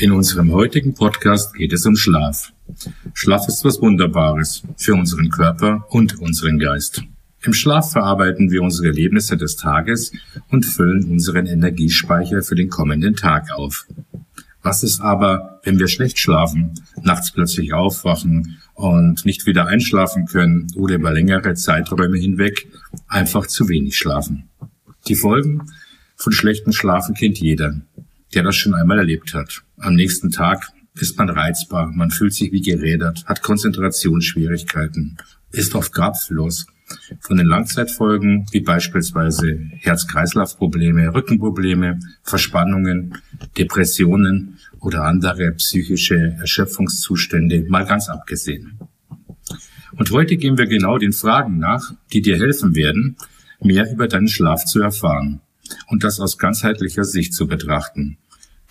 In unserem heutigen Podcast geht es um Schlaf. Schlaf ist was Wunderbares für unseren Körper und unseren Geist. Im Schlaf verarbeiten wir unsere Erlebnisse des Tages und füllen unseren Energiespeicher für den kommenden Tag auf. Was ist aber, wenn wir schlecht schlafen, nachts plötzlich aufwachen und nicht wieder einschlafen können oder über längere Zeiträume hinweg einfach zu wenig schlafen? Die Folgen von schlechtem Schlafen kennt jeder, der das schon einmal erlebt hat. Am nächsten Tag ist man reizbar, man fühlt sich wie gerädert, hat Konzentrationsschwierigkeiten, ist oft kraftlos. Von den Langzeitfolgen wie beispielsweise Herz-Kreislauf-Probleme, Rückenprobleme, Verspannungen, Depressionen oder andere psychische Erschöpfungszustände mal ganz abgesehen. Und heute gehen wir genau den Fragen nach, die dir helfen werden, mehr über deinen Schlaf zu erfahren und das aus ganzheitlicher Sicht zu betrachten.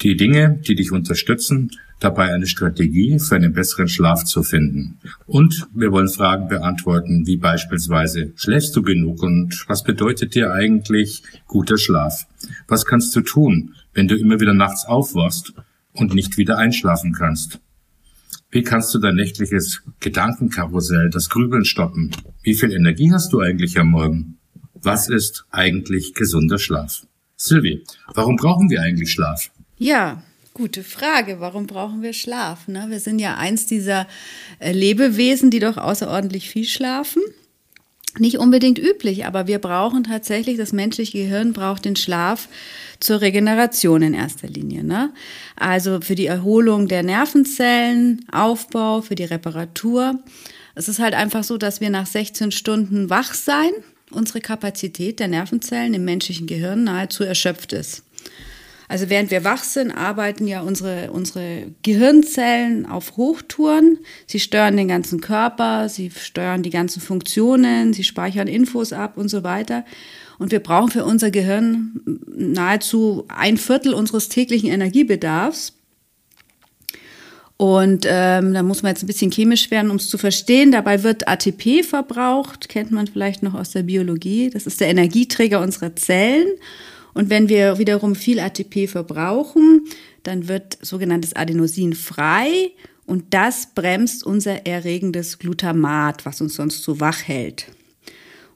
Die Dinge, die dich unterstützen, dabei eine Strategie für einen besseren Schlaf zu finden. Und wir wollen Fragen beantworten, wie beispielsweise, schläfst du genug und was bedeutet dir eigentlich guter Schlaf? Was kannst du tun, wenn du immer wieder nachts aufwachst und nicht wieder einschlafen kannst? Wie kannst du dein nächtliches Gedankenkarussell, das Grübeln stoppen? Wie viel Energie hast du eigentlich am Morgen? Was ist eigentlich gesunder Schlaf? Sylvie, warum brauchen wir eigentlich Schlaf? Ja, gute Frage. Warum brauchen wir Schlaf? Ne? Wir sind ja eins dieser äh, Lebewesen, die doch außerordentlich viel schlafen. Nicht unbedingt üblich, aber wir brauchen tatsächlich, das menschliche Gehirn braucht den Schlaf zur Regeneration in erster Linie. Ne? Also für die Erholung der Nervenzellen, Aufbau, für die Reparatur. Es ist halt einfach so, dass wir nach 16 Stunden wach sein, unsere Kapazität der Nervenzellen im menschlichen Gehirn nahezu erschöpft ist. Also während wir wach sind, arbeiten ja unsere, unsere Gehirnzellen auf Hochtouren. Sie steuern den ganzen Körper, sie steuern die ganzen Funktionen, sie speichern Infos ab und so weiter. Und wir brauchen für unser Gehirn nahezu ein Viertel unseres täglichen Energiebedarfs. Und ähm, da muss man jetzt ein bisschen chemisch werden, um es zu verstehen. Dabei wird ATP verbraucht, kennt man vielleicht noch aus der Biologie. Das ist der Energieträger unserer Zellen. Und wenn wir wiederum viel ATP verbrauchen, dann wird sogenanntes Adenosin frei und das bremst unser erregendes Glutamat, was uns sonst so wach hält.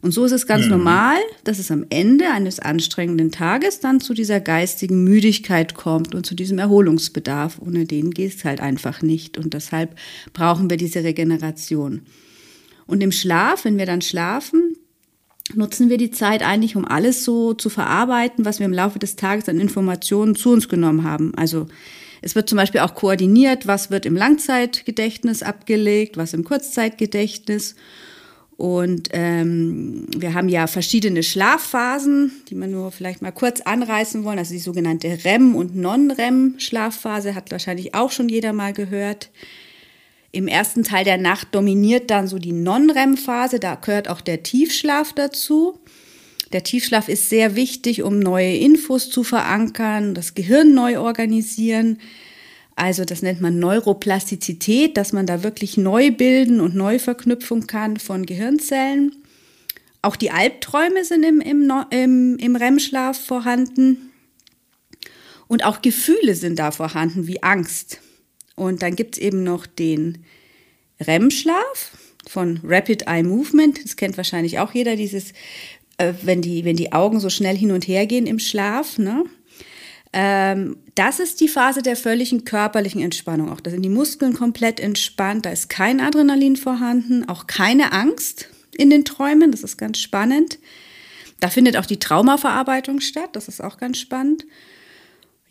Und so ist es ganz mhm. normal, dass es am Ende eines anstrengenden Tages dann zu dieser geistigen Müdigkeit kommt und zu diesem Erholungsbedarf. Ohne den geht es halt einfach nicht. Und deshalb brauchen wir diese Regeneration. Und im Schlaf, wenn wir dann schlafen, nutzen wir die Zeit eigentlich, um alles so zu verarbeiten, was wir im Laufe des Tages an Informationen zu uns genommen haben. Also es wird zum Beispiel auch koordiniert, was wird im Langzeitgedächtnis abgelegt, was im Kurzzeitgedächtnis. Und ähm, wir haben ja verschiedene Schlafphasen, die wir nur vielleicht mal kurz anreißen wollen. Also die sogenannte REM- und Non-REM-Schlafphase hat wahrscheinlich auch schon jeder mal gehört. Im ersten Teil der Nacht dominiert dann so die Non-REM-Phase, da gehört auch der Tiefschlaf dazu. Der Tiefschlaf ist sehr wichtig, um neue Infos zu verankern, das Gehirn neu organisieren. Also das nennt man Neuroplastizität, dass man da wirklich neu bilden und Neuverknüpfung kann von Gehirnzellen. Auch die Albträume sind im, im, im, im REM-Schlaf vorhanden. Und auch Gefühle sind da vorhanden, wie Angst. Und dann gibt es eben noch den REM-Schlaf von Rapid Eye Movement. Das kennt wahrscheinlich auch jeder, dieses, äh, wenn, die, wenn die Augen so schnell hin und her gehen im Schlaf. Ne? Ähm, das ist die Phase der völligen körperlichen Entspannung. Auch da sind die Muskeln komplett entspannt, da ist kein Adrenalin vorhanden, auch keine Angst in den Träumen. Das ist ganz spannend. Da findet auch die Traumaverarbeitung statt. Das ist auch ganz spannend.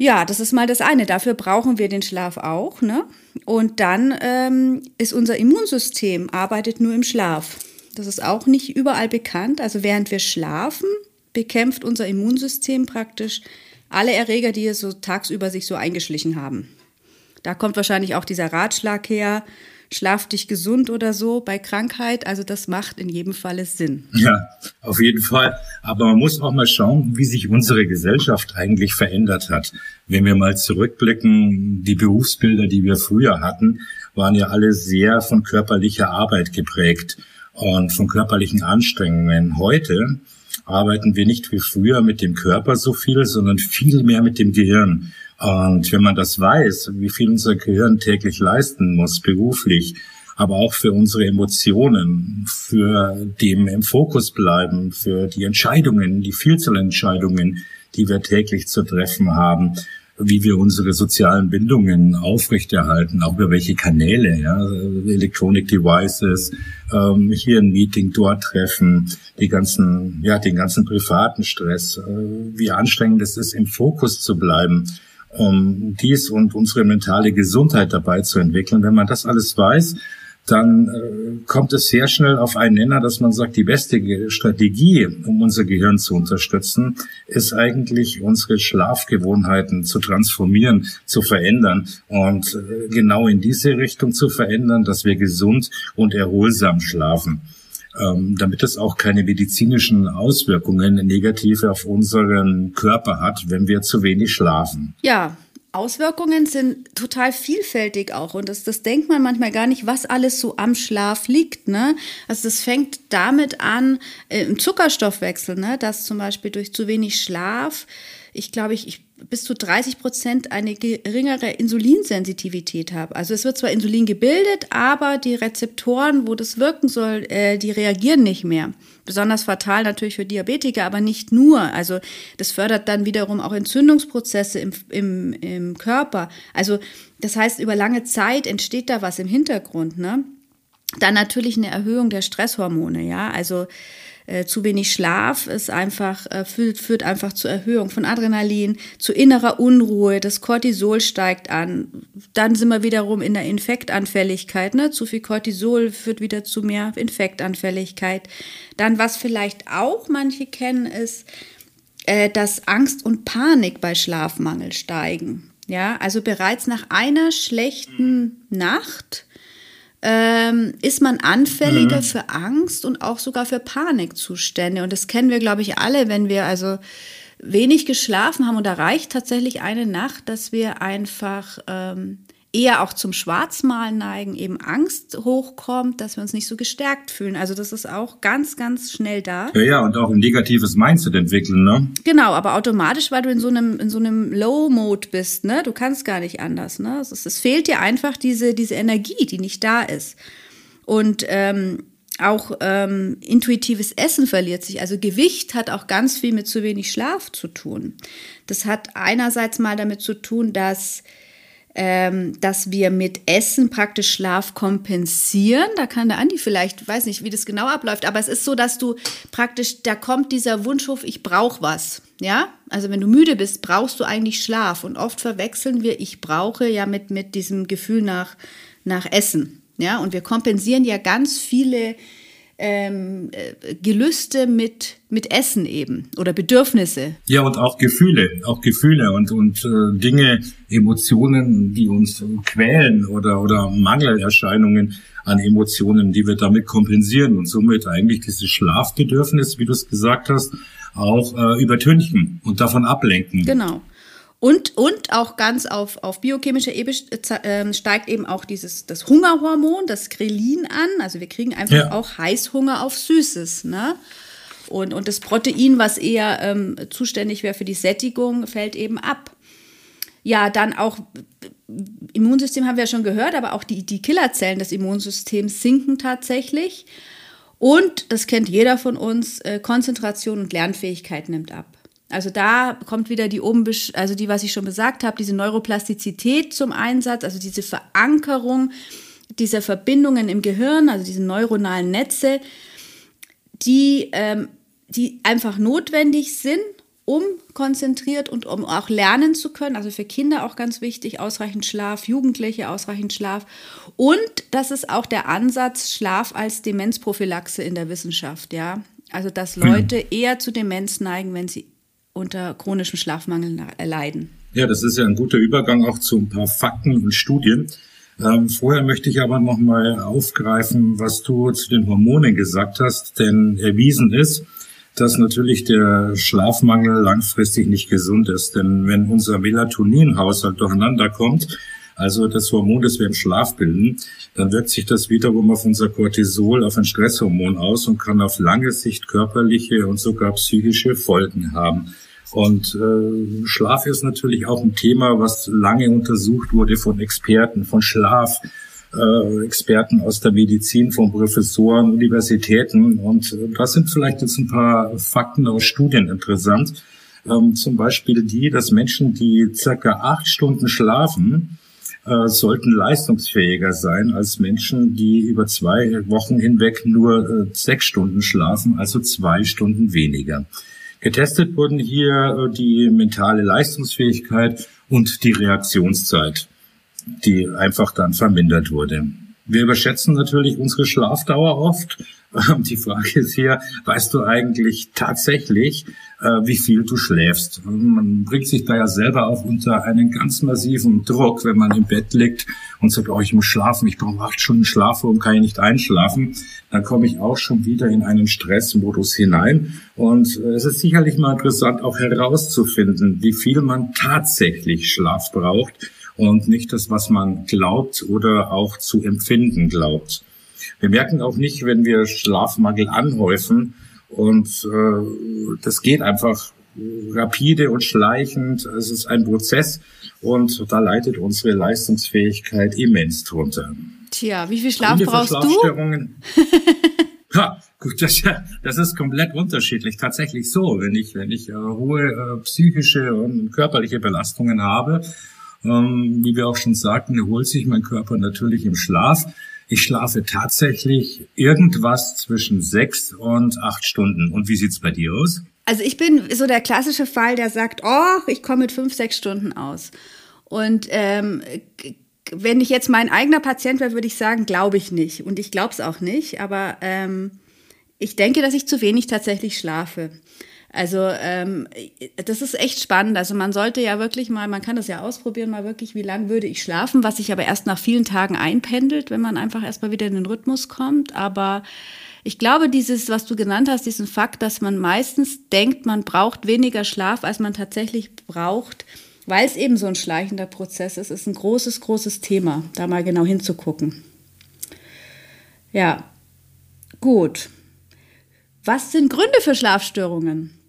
Ja, das ist mal das eine. Dafür brauchen wir den Schlaf auch. Ne? Und dann ähm, ist unser Immunsystem arbeitet nur im Schlaf. Das ist auch nicht überall bekannt. Also während wir schlafen, bekämpft unser Immunsystem praktisch alle Erreger, die es so tagsüber sich so eingeschlichen haben. Da kommt wahrscheinlich auch dieser Ratschlag her, schlaf dich gesund oder so bei Krankheit. Also das macht in jedem Falle Sinn. Ja, auf jeden Fall. Aber man muss auch mal schauen, wie sich unsere Gesellschaft eigentlich verändert hat. Wenn wir mal zurückblicken, die Berufsbilder, die wir früher hatten, waren ja alle sehr von körperlicher Arbeit geprägt und von körperlichen Anstrengungen. Heute arbeiten wir nicht wie früher mit dem Körper so viel, sondern viel mehr mit dem Gehirn. Und wenn man das weiß, wie viel unser Gehirn täglich leisten muss, beruflich, aber auch für unsere Emotionen, für dem im Fokus bleiben, für die Entscheidungen, die Vielzahl Entscheidungen, die wir täglich zu treffen haben, wie wir unsere sozialen Bindungen aufrechterhalten, auch über welche Kanäle, ja, Electronic Devices, ähm, hier ein Meeting, dort treffen, die ganzen, ja, den ganzen privaten Stress, äh, wie anstrengend es ist, im Fokus zu bleiben, um dies und unsere mentale Gesundheit dabei zu entwickeln. Wenn man das alles weiß, dann äh, kommt es sehr schnell auf einen Nenner, dass man sagt, die beste Strategie, um unser Gehirn zu unterstützen, ist eigentlich unsere Schlafgewohnheiten zu transformieren, zu verändern und äh, genau in diese Richtung zu verändern, dass wir gesund und erholsam schlafen. Ähm, damit es auch keine medizinischen Auswirkungen negative auf unseren Körper hat, wenn wir zu wenig schlafen. Ja, Auswirkungen sind total vielfältig auch und das, das denkt man manchmal gar nicht, was alles so am Schlaf liegt. Ne? Also das fängt damit an äh, im Zuckerstoffwechsel, ne? dass zum Beispiel durch zu wenig Schlaf, ich glaube, ich, ich bis zu 30 Prozent eine geringere Insulinsensitivität habe. Also es wird zwar Insulin gebildet, aber die Rezeptoren, wo das wirken soll, äh, die reagieren nicht mehr. Besonders fatal natürlich für Diabetiker, aber nicht nur. Also das fördert dann wiederum auch Entzündungsprozesse im, im, im Körper. Also das heißt, über lange Zeit entsteht da was im Hintergrund. Ne? Dann natürlich eine Erhöhung der Stresshormone, ja. Also äh, zu wenig Schlaf ist einfach, äh, führt, führt einfach zur Erhöhung von Adrenalin, zu innerer Unruhe, das Cortisol steigt an. Dann sind wir wiederum in der Infektanfälligkeit. Ne? Zu viel Cortisol führt wieder zu mehr Infektanfälligkeit. Dann, was vielleicht auch manche kennen, ist, äh, dass Angst und Panik bei Schlafmangel steigen. Ja, also bereits nach einer schlechten Nacht ähm, ist man anfälliger mhm. für Angst und auch sogar für Panikzustände. Und das kennen wir, glaube ich, alle, wenn wir also wenig geschlafen haben. Und da reicht tatsächlich eine Nacht, dass wir einfach ähm, eher auch zum Schwarzmalen neigen, eben Angst hochkommt, dass wir uns nicht so gestärkt fühlen. Also das ist auch ganz, ganz schnell da. Ja, ja, und auch ein negatives Mindset entwickeln, ne? Genau, aber automatisch, weil du in so einem, in so einem Low-Mode bist, ne? Du kannst gar nicht anders, ne? Es, es fehlt dir einfach diese, diese Energie, die nicht da ist. Und ähm, auch ähm, intuitives Essen verliert sich. Also Gewicht hat auch ganz viel mit zu wenig Schlaf zu tun. Das hat einerseits mal damit zu tun, dass dass wir mit Essen praktisch Schlaf kompensieren. Da kann der Andi vielleicht, weiß nicht, wie das genau abläuft, aber es ist so, dass du praktisch, da kommt dieser Wunschhof, ich brauche was. Ja, also wenn du müde bist, brauchst du eigentlich Schlaf. Und oft verwechseln wir, ich brauche ja mit, mit diesem Gefühl nach, nach Essen. Ja, und wir kompensieren ja ganz viele ähm, äh, Gelüste mit, mit Essen eben oder Bedürfnisse. Ja, und auch Gefühle, auch Gefühle und, und äh, Dinge, Emotionen, die uns quälen oder, oder Mangelerscheinungen an Emotionen, die wir damit kompensieren und somit eigentlich dieses Schlafbedürfnis, wie du es gesagt hast, auch äh, übertünchen und davon ablenken. Genau. Und, und auch ganz auf, auf biochemischer Ebene äh, steigt eben auch dieses, das Hungerhormon, das Grelin an. Also wir kriegen einfach ja. auch Heißhunger auf Süßes. Ne? Und, und das Protein, was eher ähm, zuständig wäre für die Sättigung, fällt eben ab. Ja, dann auch Immunsystem haben wir ja schon gehört, aber auch die, die Killerzellen des Immunsystems sinken tatsächlich. Und, das kennt jeder von uns, äh, Konzentration und Lernfähigkeit nimmt ab. Also da kommt wieder die oben, also die, was ich schon gesagt habe, diese Neuroplastizität zum Einsatz, also diese Verankerung dieser Verbindungen im Gehirn, also diese neuronalen Netze, die, ähm, die einfach notwendig sind, um konzentriert und um auch lernen zu können. Also für Kinder auch ganz wichtig, ausreichend Schlaf, Jugendliche ausreichend Schlaf. Und das ist auch der Ansatz Schlaf als Demenzprophylaxe in der Wissenschaft, ja. Also dass Leute mhm. eher zu Demenz neigen, wenn sie unter chronischem Schlafmangel leiden. Ja, das ist ja ein guter Übergang auch zu ein paar Fakten und Studien. Ähm, vorher möchte ich aber noch mal aufgreifen, was du zu den Hormonen gesagt hast, denn erwiesen ist, dass natürlich der Schlafmangel langfristig nicht gesund ist. Denn wenn unser Melatoninhaushalt durcheinander kommt, also das Hormon, das wir im Schlaf bilden, dann wirkt sich das wiederum auf unser Cortisol, auf ein Stresshormon aus und kann auf lange Sicht körperliche und sogar psychische Folgen haben. Und äh, Schlaf ist natürlich auch ein Thema, was lange untersucht wurde von Experten, von Schlaf. Äh, Experten aus der Medizin, von Professoren, Universitäten. Und äh, da sind vielleicht jetzt ein paar Fakten aus Studien interessant. Ähm, zum Beispiel die, dass Menschen, die circa acht Stunden schlafen, äh, sollten leistungsfähiger sein als Menschen, die über zwei Wochen hinweg nur äh, sechs Stunden schlafen, also zwei Stunden weniger. Getestet wurden hier äh, die mentale Leistungsfähigkeit und die Reaktionszeit, die einfach dann vermindert wurde. Wir überschätzen natürlich unsere Schlafdauer oft. Die Frage ist hier, weißt du eigentlich tatsächlich, wie viel du schläfst? Man bringt sich da ja selber auch unter einen ganz massiven Druck, wenn man im Bett liegt und sagt, oh, ich muss schlafen, ich brauche acht Stunden Schlaf, warum kann ich nicht einschlafen? Dann komme ich auch schon wieder in einen Stressmodus hinein. Und äh, es ist sicherlich mal interessant, auch herauszufinden, wie viel man tatsächlich Schlaf braucht und nicht das, was man glaubt oder auch zu empfinden glaubt. Wir merken auch nicht, wenn wir Schlafmangel anhäufen und äh, das geht einfach rapide und schleichend. Es ist ein Prozess und da leidet unsere Leistungsfähigkeit immens drunter. Tja, wie viel Schlaf brauchst du? Ha, gut, das, das ist komplett unterschiedlich. Tatsächlich so, wenn ich, wenn ich äh, hohe äh, psychische und körperliche Belastungen habe, ähm, wie wir auch schon sagten, erholt sich mein Körper natürlich im Schlaf. Ich schlafe tatsächlich irgendwas zwischen sechs und acht Stunden. Und wie sieht's bei dir aus? Also ich bin so der klassische Fall, der sagt, oh, ich komme mit fünf, sechs Stunden aus. Und ähm, wenn ich jetzt mein eigener Patient wäre, würde ich sagen, glaube ich nicht. Und ich glaube es auch nicht. Aber ähm, ich denke, dass ich zu wenig tatsächlich schlafe. Also ähm, das ist echt spannend. Also man sollte ja wirklich mal, man kann das ja ausprobieren, mal wirklich, wie lange würde ich schlafen, was sich aber erst nach vielen Tagen einpendelt, wenn man einfach erstmal wieder in den Rhythmus kommt. Aber ich glaube, dieses, was du genannt hast, diesen Fakt, dass man meistens denkt, man braucht weniger Schlaf, als man tatsächlich braucht, weil es eben so ein schleichender Prozess ist, ist ein großes, großes Thema, da mal genau hinzugucken. Ja, gut. Was sind Gründe für Schlafstörungen?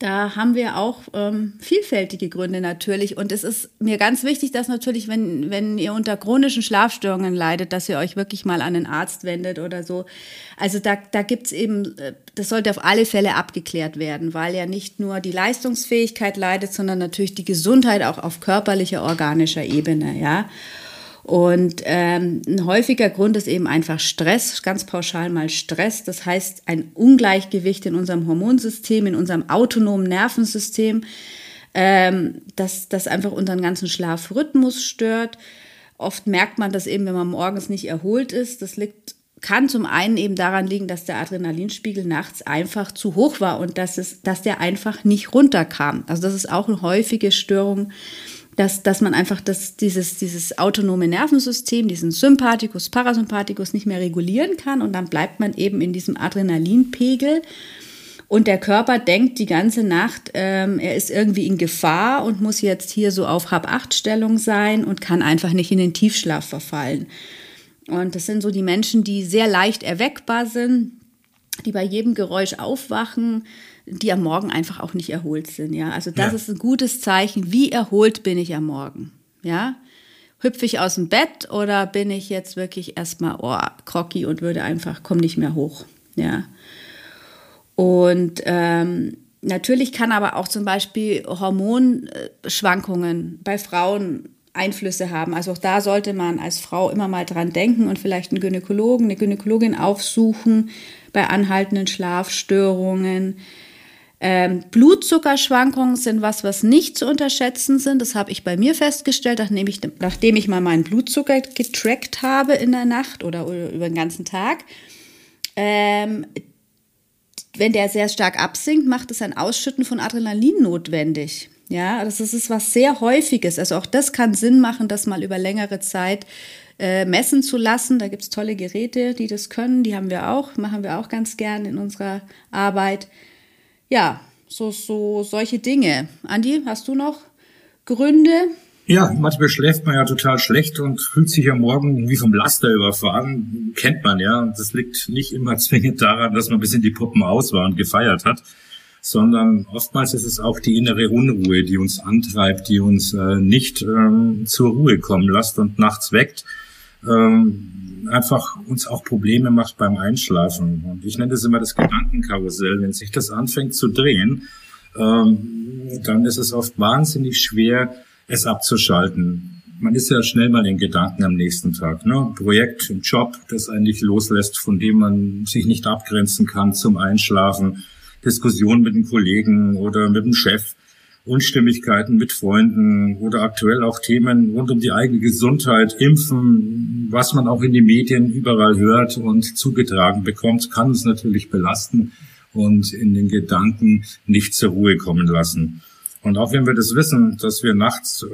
Da haben wir auch ähm, vielfältige Gründe natürlich. Und es ist mir ganz wichtig, dass natürlich, wenn, wenn ihr unter chronischen Schlafstörungen leidet, dass ihr euch wirklich mal an den Arzt wendet oder so. Also da, da gibt es eben, äh, das sollte auf alle Fälle abgeklärt werden, weil ja nicht nur die Leistungsfähigkeit leidet, sondern natürlich die Gesundheit auch auf körperlicher, organischer Ebene, ja. Und ähm, ein häufiger Grund ist eben einfach Stress, ganz pauschal mal Stress. Das heißt ein Ungleichgewicht in unserem Hormonsystem, in unserem autonomen Nervensystem, ähm, das, das einfach unseren ganzen Schlafrhythmus stört. Oft merkt man das eben, wenn man morgens nicht erholt ist. Das liegt, kann zum einen eben daran liegen, dass der Adrenalinspiegel nachts einfach zu hoch war und dass, es, dass der einfach nicht runterkam. Also das ist auch eine häufige Störung dass, dass man einfach das, dieses, dieses autonome Nervensystem, diesen Sympathikus, Parasympathikus nicht mehr regulieren kann und dann bleibt man eben in diesem Adrenalinpegel. Und der Körper denkt die ganze Nacht, ähm, er ist irgendwie in Gefahr und muss jetzt hier so auf Hab-Acht-Stellung sein und kann einfach nicht in den Tiefschlaf verfallen. Und das sind so die Menschen, die sehr leicht erweckbar sind, die bei jedem Geräusch aufwachen, die am Morgen einfach auch nicht erholt sind. Ja, also das ja. ist ein gutes Zeichen. Wie erholt bin ich am Morgen? Ja, hüpfe ich aus dem Bett oder bin ich jetzt wirklich erstmal oh, groggy und würde einfach, komm nicht mehr hoch. Ja. Und ähm, natürlich kann aber auch zum Beispiel Hormonschwankungen bei Frauen Einflüsse haben. Also auch da sollte man als Frau immer mal dran denken und vielleicht einen Gynäkologen, eine Gynäkologin aufsuchen bei anhaltenden Schlafstörungen. Ähm, Blutzuckerschwankungen sind was, was nicht zu unterschätzen sind. Das habe ich bei mir festgestellt, nachdem ich, nachdem ich mal meinen Blutzucker getrackt habe in der Nacht oder, über den ganzen Tag. Ähm, wenn der sehr stark absinkt, macht es ein Ausschütten von Adrenalin notwendig. Ja, das ist was sehr häufiges. Also auch das kann Sinn machen, das mal über längere Zeit äh, messen zu lassen. Da gibt es tolle Geräte, die das können. Die haben wir auch, machen wir auch ganz gern in unserer Arbeit. Ja, so, so solche Dinge. Andi, hast du noch Gründe? Ja, manchmal schläft man ja total schlecht und fühlt sich am Morgen wie vom Laster überfahren. Kennt man ja. Das liegt nicht immer zwingend daran, dass man ein bisschen die Puppen aus war und gefeiert hat, sondern oftmals ist es auch die innere Unruhe, die uns antreibt, die uns äh, nicht ähm, zur Ruhe kommen lässt und nachts weckt. Ähm, einfach uns auch Probleme macht beim Einschlafen. Und ich nenne das immer das Gedankenkarussell. Wenn sich das anfängt zu drehen, ähm, dann ist es oft wahnsinnig schwer, es abzuschalten. Man ist ja schnell mal in Gedanken am nächsten Tag. Ne? Projekt, ein Job, das eigentlich loslässt, von dem man sich nicht abgrenzen kann zum Einschlafen. Diskussion mit einem Kollegen oder mit dem Chef. Unstimmigkeiten mit Freunden oder aktuell auch Themen rund um die eigene Gesundheit, Impfen, was man auch in den Medien überall hört und zugetragen bekommt, kann uns natürlich belasten und in den Gedanken nicht zur Ruhe kommen lassen. Und auch wenn wir das wissen, dass wir nachts äh,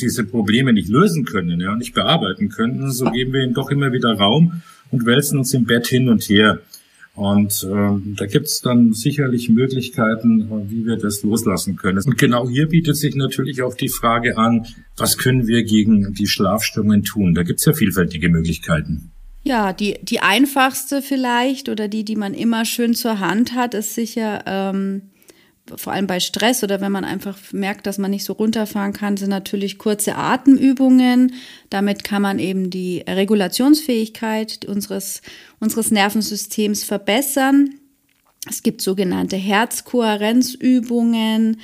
diese Probleme nicht lösen können, ja, nicht bearbeiten können, so geben wir ihnen doch immer wieder Raum und wälzen uns im Bett hin und her. Und äh, da gibt es dann sicherlich Möglichkeiten, äh, wie wir das loslassen können. Und genau hier bietet sich natürlich auch die Frage an, was können wir gegen die Schlafstörungen tun? Da gibt es ja vielfältige Möglichkeiten. Ja, die, die einfachste vielleicht oder die, die man immer schön zur Hand hat, ist sicher ähm, vor allem bei Stress oder wenn man einfach merkt, dass man nicht so runterfahren kann, sind natürlich kurze Atemübungen. Damit kann man eben die Regulationsfähigkeit unseres, unseres Nervensystems verbessern. Es gibt sogenannte Herzkohärenzübungen.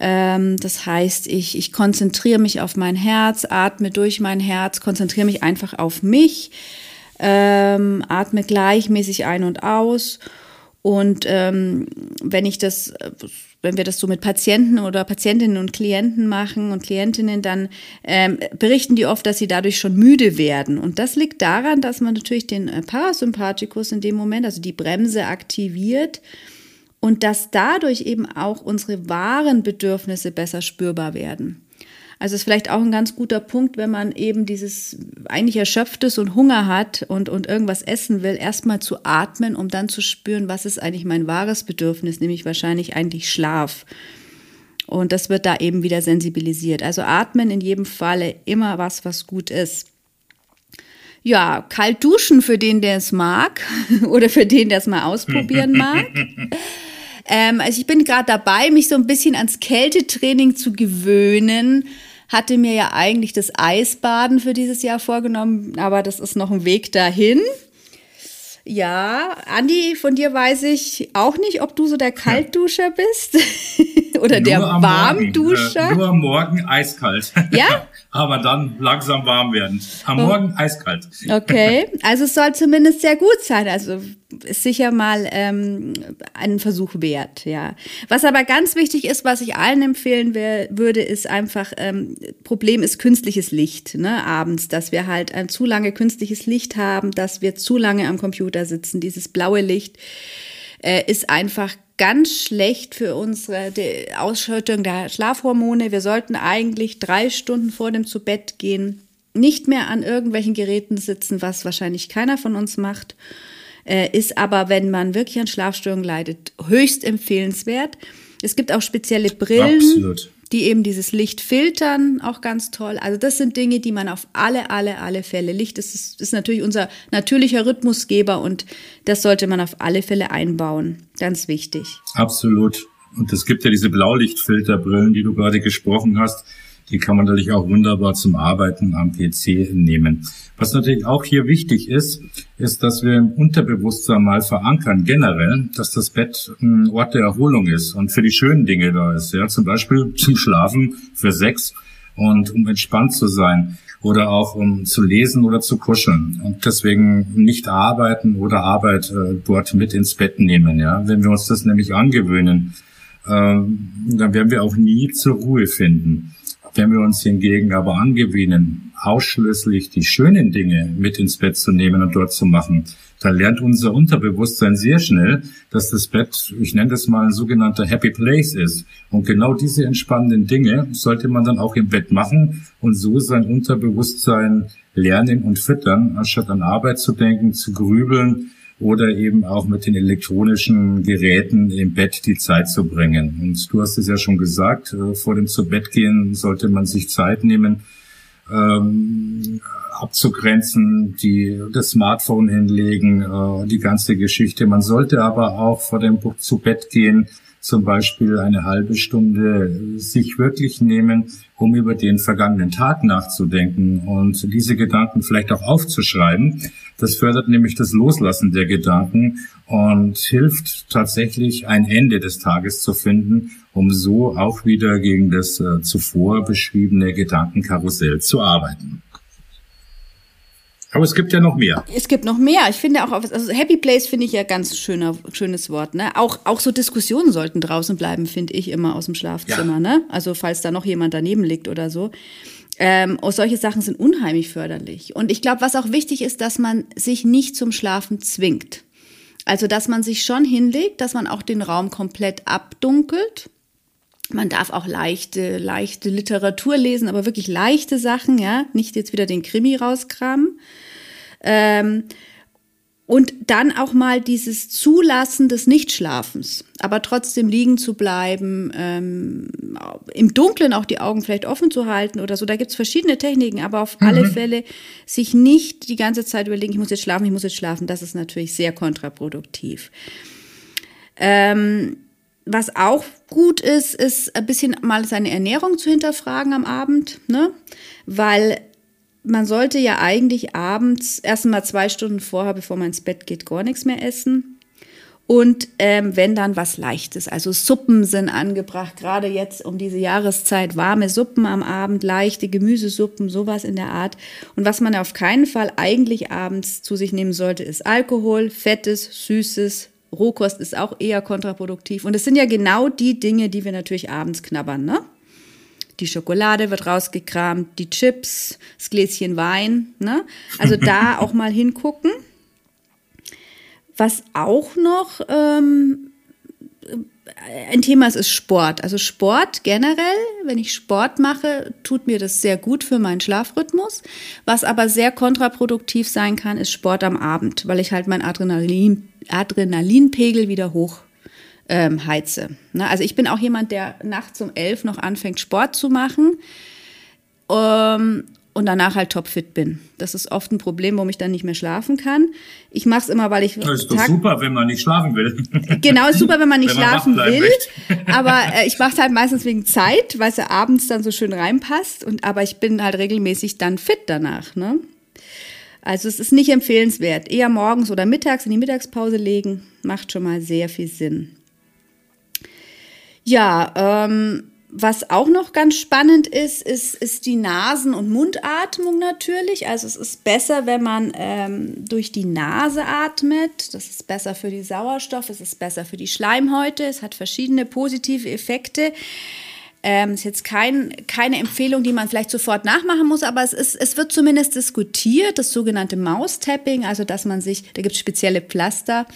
Ähm, das heißt, ich, ich konzentriere mich auf mein Herz, atme durch mein Herz, konzentriere mich einfach auf mich, ähm, atme gleichmäßig ein und aus und ähm, wenn ich das, wenn wir das so mit Patienten oder Patientinnen und Klienten machen und Klientinnen, dann ähm, berichten die oft, dass sie dadurch schon müde werden. Und das liegt daran, dass man natürlich den äh, Parasympathikus in dem Moment, also die Bremse aktiviert und dass dadurch eben auch unsere wahren Bedürfnisse besser spürbar werden. Also ist vielleicht auch ein ganz guter Punkt, wenn man eben dieses eigentlich erschöpftes und Hunger hat und, und irgendwas essen will, erstmal zu atmen, um dann zu spüren, was ist eigentlich mein wahres Bedürfnis, nämlich wahrscheinlich eigentlich Schlaf. Und das wird da eben wieder sensibilisiert. Also atmen in jedem Falle immer was, was gut ist. Ja, kalt duschen für den, der es mag oder für den, der es mal ausprobieren mag. ähm, also ich bin gerade dabei, mich so ein bisschen ans Kältetraining zu gewöhnen hatte mir ja eigentlich das Eisbaden für dieses Jahr vorgenommen, aber das ist noch ein Weg dahin. Ja, Andi, von dir weiß ich auch nicht, ob du so der Kaltduscher bist oder nur der Warmduscher. Morgen, äh, nur am Morgen eiskalt. Ja? Aber dann langsam warm werden. Am oh. Morgen eiskalt. Okay, also es soll zumindest sehr gut sein. Also ist sicher mal ähm, einen Versuch wert, ja. Was aber ganz wichtig ist, was ich allen empfehlen würde, ist einfach, ähm, Problem ist künstliches Licht, ne, abends, dass wir halt ein zu lange künstliches Licht haben, dass wir zu lange am Computer sitzen. Dieses blaue Licht äh, ist einfach ganz schlecht für unsere Ausschüttung der Schlafhormone. Wir sollten eigentlich drei Stunden vor dem zu Bett gehen nicht mehr an irgendwelchen Geräten sitzen, was wahrscheinlich keiner von uns macht ist aber, wenn man wirklich an Schlafstörungen leidet, höchst empfehlenswert. Es gibt auch spezielle Brillen, Absolut. die eben dieses Licht filtern, auch ganz toll. Also das sind Dinge, die man auf alle, alle, alle Fälle, Licht ist, ist natürlich unser natürlicher Rhythmusgeber und das sollte man auf alle Fälle einbauen. Ganz wichtig. Absolut. Und es gibt ja diese Blaulichtfilterbrillen, die du gerade gesprochen hast. Die kann man natürlich auch wunderbar zum Arbeiten am PC nehmen. Was natürlich auch hier wichtig ist, ist, dass wir im Unterbewusstsein mal verankern, generell, dass das Bett ein Ort der Erholung ist und für die schönen Dinge da ist. Ja, zum Beispiel zum Schlafen für Sex und um entspannt zu sein oder auch um zu lesen oder zu kuscheln und deswegen nicht arbeiten oder Arbeit äh, dort mit ins Bett nehmen. Ja, wenn wir uns das nämlich angewöhnen, äh, dann werden wir auch nie zur Ruhe finden. Wenn wir uns hingegen aber angewöhnen, ausschließlich die schönen Dinge mit ins Bett zu nehmen und dort zu machen, dann lernt unser Unterbewusstsein sehr schnell, dass das Bett, ich nenne das mal ein sogenannter Happy Place ist. Und genau diese entspannenden Dinge sollte man dann auch im Bett machen und so sein Unterbewusstsein lernen und füttern, anstatt an Arbeit zu denken, zu grübeln oder eben auch mit den elektronischen Geräten im Bett die Zeit zu bringen. Und du hast es ja schon gesagt, äh, vor dem Zubettgehen sollte man sich Zeit nehmen, ähm, abzugrenzen, die das Smartphone hinlegen, äh, die ganze Geschichte. Man sollte aber auch vor dem zu Bett gehen zum Beispiel eine halbe Stunde sich wirklich nehmen, um über den vergangenen Tag nachzudenken und diese Gedanken vielleicht auch aufzuschreiben. Das fördert nämlich das Loslassen der Gedanken und hilft tatsächlich ein Ende des Tages zu finden, um so auch wieder gegen das äh, zuvor beschriebene Gedankenkarussell zu arbeiten. Aber es gibt ja noch mehr. Es gibt noch mehr. Ich finde auch, also Happy Place finde ich ja ganz schöner, schönes Wort. Ne? Auch, auch so Diskussionen sollten draußen bleiben, finde ich immer aus dem Schlafzimmer. Ja. Ne? Also falls da noch jemand daneben liegt oder so. Ähm, auch solche Sachen sind unheimlich förderlich. Und ich glaube, was auch wichtig ist, dass man sich nicht zum Schlafen zwingt. Also, dass man sich schon hinlegt, dass man auch den Raum komplett abdunkelt. Man darf auch leichte, leichte Literatur lesen, aber wirklich leichte Sachen, ja, nicht jetzt wieder den Krimi rauskramen. Ähm, und dann auch mal dieses Zulassen des Nichtschlafens, aber trotzdem liegen zu bleiben, ähm, im Dunkeln auch die Augen vielleicht offen zu halten oder so. Da gibt's verschiedene Techniken, aber auf mhm. alle Fälle sich nicht die ganze Zeit überlegen, ich muss jetzt schlafen, ich muss jetzt schlafen. Das ist natürlich sehr kontraproduktiv. Ähm, was auch gut ist, ist ein bisschen mal seine Ernährung zu hinterfragen am Abend, ne? Weil man sollte ja eigentlich abends erst mal zwei Stunden vorher, bevor man ins Bett geht, gar nichts mehr essen. Und ähm, wenn dann was Leichtes, also Suppen sind angebracht, gerade jetzt um diese Jahreszeit, warme Suppen am Abend, leichte Gemüsesuppen, sowas in der Art. Und was man auf keinen Fall eigentlich abends zu sich nehmen sollte, ist Alkohol, fettes, süßes, Rohkost ist auch eher kontraproduktiv. Und es sind ja genau die Dinge, die wir natürlich abends knabbern, ne? Die Schokolade wird rausgekramt, die Chips, das Gläschen Wein, ne? Also da auch mal hingucken. Was auch noch ähm, ein Thema ist, ist Sport. Also Sport generell, wenn ich Sport mache, tut mir das sehr gut für meinen Schlafrhythmus. Was aber sehr kontraproduktiv sein kann, ist Sport am Abend, weil ich halt mein Adrenalin, Adrenalinpegel wieder hoch ähm, heize. Ne? Also ich bin auch jemand, der nachts um elf noch anfängt, Sport zu machen. Ähm, und danach halt topfit bin. Das ist oft ein Problem, warum ich dann nicht mehr schlafen kann. Ich mache es immer, weil ich. Das ist doch super, wenn man nicht schlafen will. Genau, ist super, wenn man nicht wenn man schlafen will. aber äh, ich mache es halt meistens wegen Zeit, weil es ja abends dann so schön reinpasst. Und aber ich bin halt regelmäßig dann fit danach. Ne? Also es ist nicht empfehlenswert. Eher morgens oder mittags in die Mittagspause legen macht schon mal sehr viel Sinn. Ja, ähm, was auch noch ganz spannend ist, ist, ist die Nasen- und Mundatmung natürlich. Also es ist besser, wenn man ähm, durch die Nase atmet. Das ist besser für die Sauerstoff, es ist besser für die Schleimhäute. Es hat verschiedene positive Effekte. Ähm, ist jetzt kein, keine Empfehlung, die man vielleicht sofort nachmachen muss, aber es, ist, es wird zumindest diskutiert, das sogenannte Maustapping, also dass man sich, da gibt es spezielle Pflaster,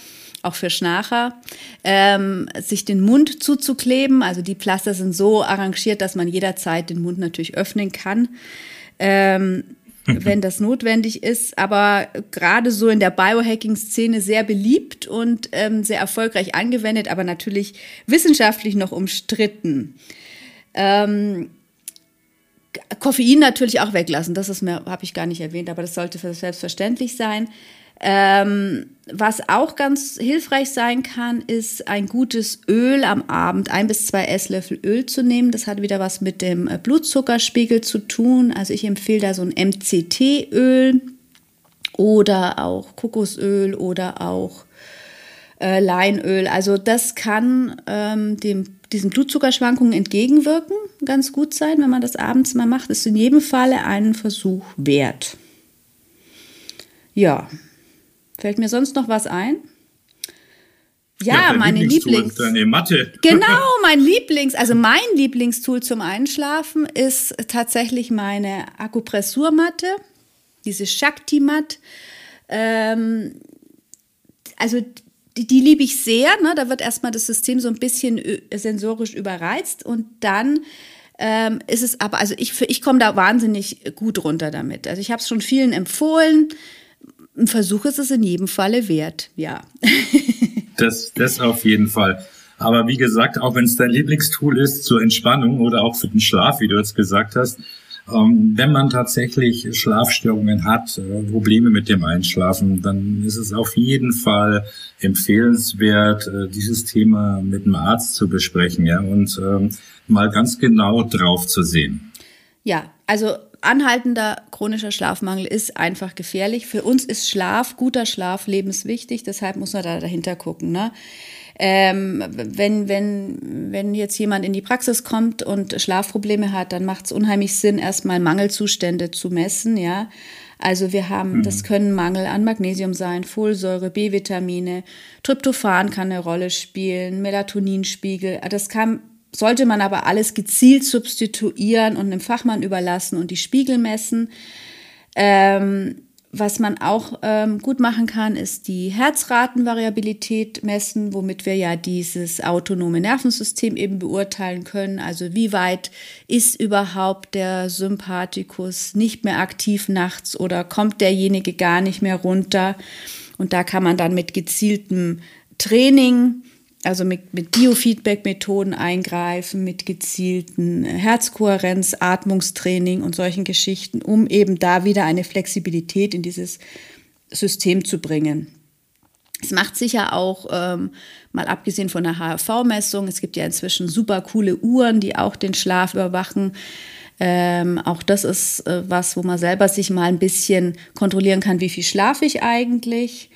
auch für Schnarcher, ähm, sich den Mund zuzukleben. Also die Pflaster sind so arrangiert, dass man jederzeit den Mund natürlich öffnen kann. Ähm, wenn das notwendig ist, aber gerade so in der Biohacking-Szene sehr beliebt und ähm, sehr erfolgreich angewendet, aber natürlich wissenschaftlich noch umstritten. Ähm, Koffein natürlich auch weglassen, das habe ich gar nicht erwähnt, aber das sollte selbstverständlich sein. Ähm, was auch ganz hilfreich sein kann, ist ein gutes Öl am Abend, ein bis zwei Esslöffel Öl zu nehmen. Das hat wieder was mit dem äh, Blutzuckerspiegel zu tun. Also ich empfehle da so ein MCT-Öl oder auch Kokosöl oder auch äh, Leinöl. Also das kann ähm, dem, diesen Blutzuckerschwankungen entgegenwirken, ganz gut sein, wenn man das abends mal macht. Ist in jedem Falle einen Versuch wert. Ja, Fällt mir sonst noch was ein? Ja, ja meine Lieblings. Deine Matte. Genau, mein Lieblings, also mein Lieblingstool zum Einschlafen ist tatsächlich meine Akupressurmatte, diese Shakti-Mat. Ähm, also die, die liebe ich sehr. Ne? Da wird erstmal das System so ein bisschen sensorisch überreizt und dann ähm, ist es aber, also ich, ich komme da wahnsinnig gut runter damit. Also ich habe es schon vielen empfohlen. Ein Versuch ist es in jedem Falle wert, ja. das, das auf jeden Fall. Aber wie gesagt, auch wenn es dein Lieblingstool ist zur Entspannung oder auch für den Schlaf, wie du jetzt gesagt hast, wenn man tatsächlich Schlafstörungen hat, äh, Probleme mit dem Einschlafen, dann ist es auf jeden Fall empfehlenswert, äh, dieses Thema mit einem Arzt zu besprechen, ja, und ähm, mal ganz genau drauf zu sehen. Ja, also anhaltender chronischer Schlafmangel ist einfach gefährlich. Für uns ist Schlaf, guter Schlaf, lebenswichtig. Deshalb muss man da dahinter gucken. Ne? Ähm, wenn, wenn, wenn jetzt jemand in die Praxis kommt und Schlafprobleme hat, dann macht es unheimlich Sinn, erstmal Mangelzustände zu messen, ja. Also wir haben, mhm. das können Mangel an Magnesium sein, Folsäure, B-Vitamine, Tryptophan kann eine Rolle spielen, Melatoninspiegel. Das kann, sollte man aber alles gezielt substituieren und einem Fachmann überlassen und die Spiegel messen. Ähm, was man auch ähm, gut machen kann, ist die Herzratenvariabilität messen, womit wir ja dieses autonome Nervensystem eben beurteilen können. Also wie weit ist überhaupt der Sympathikus nicht mehr aktiv nachts oder kommt derjenige gar nicht mehr runter? Und da kann man dann mit gezieltem Training also mit, mit Biofeedback-Methoden eingreifen, mit gezielten Herzkohärenz, Atmungstraining und solchen Geschichten, um eben da wieder eine Flexibilität in dieses System zu bringen. Es macht sicher auch, ähm, mal abgesehen von der HRV-Messung, es gibt ja inzwischen super coole Uhren, die auch den Schlaf überwachen. Ähm, auch das ist äh, was, wo man selber sich mal ein bisschen kontrollieren kann, wie viel schlafe ich eigentlich.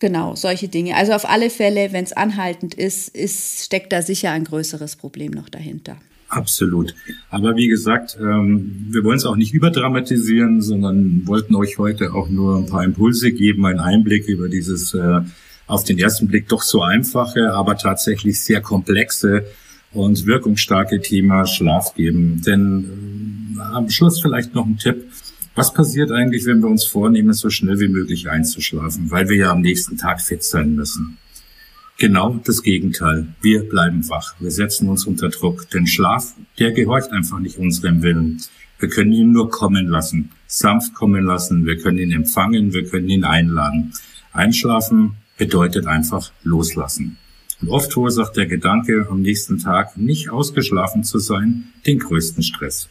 Genau, solche Dinge. Also auf alle Fälle, wenn es anhaltend ist, ist, steckt da sicher ein größeres Problem noch dahinter. Absolut. Aber wie gesagt, ähm, wir wollen es auch nicht überdramatisieren, sondern wollten euch heute auch nur ein paar Impulse geben, einen Einblick über dieses äh, auf den ersten Blick doch so einfache, aber tatsächlich sehr komplexe und wirkungsstarke Thema Schlaf geben. Denn äh, am Schluss vielleicht noch ein Tipp was passiert eigentlich, wenn wir uns vornehmen, so schnell wie möglich einzuschlafen, weil wir ja am nächsten Tag fit sein müssen? Genau das Gegenteil. Wir bleiben wach. Wir setzen uns unter Druck. Denn Schlaf, der gehorcht einfach nicht unserem Willen. Wir können ihn nur kommen lassen, sanft kommen lassen. Wir können ihn empfangen. Wir können ihn einladen. Einschlafen bedeutet einfach loslassen. Und oft verursacht der Gedanke, am nächsten Tag nicht ausgeschlafen zu sein, den größten Stress.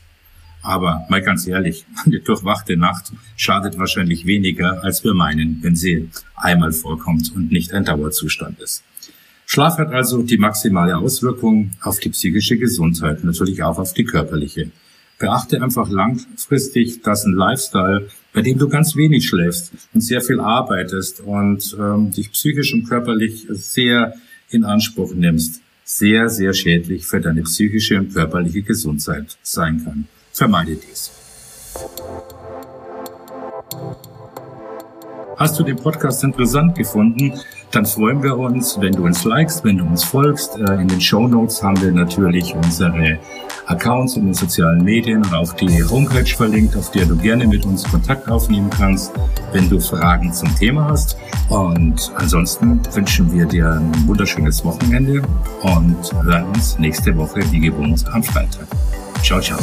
Aber mal ganz ehrlich, eine durchwachte Nacht schadet wahrscheinlich weniger, als wir meinen, wenn sie einmal vorkommt und nicht ein Dauerzustand ist. Schlaf hat also die maximale Auswirkung auf die psychische Gesundheit, natürlich auch auf die körperliche. Beachte einfach langfristig, dass ein Lifestyle, bei dem du ganz wenig schläfst und sehr viel arbeitest und ähm, dich psychisch und körperlich sehr in Anspruch nimmst, sehr, sehr schädlich für deine psychische und körperliche Gesundheit sein kann. Vermeide dies. Hast du den Podcast interessant gefunden? Dann freuen wir uns, wenn du uns likest, wenn du uns folgst. Äh, in den Show Notes haben wir natürlich unsere Accounts in den sozialen Medien und auf die Homepage verlinkt, auf der du gerne mit uns Kontakt aufnehmen kannst, wenn du Fragen zum Thema hast. Und ansonsten wünschen wir dir ein wunderschönes Wochenende und hören uns nächste Woche wie gewohnt am Freitag. 小巧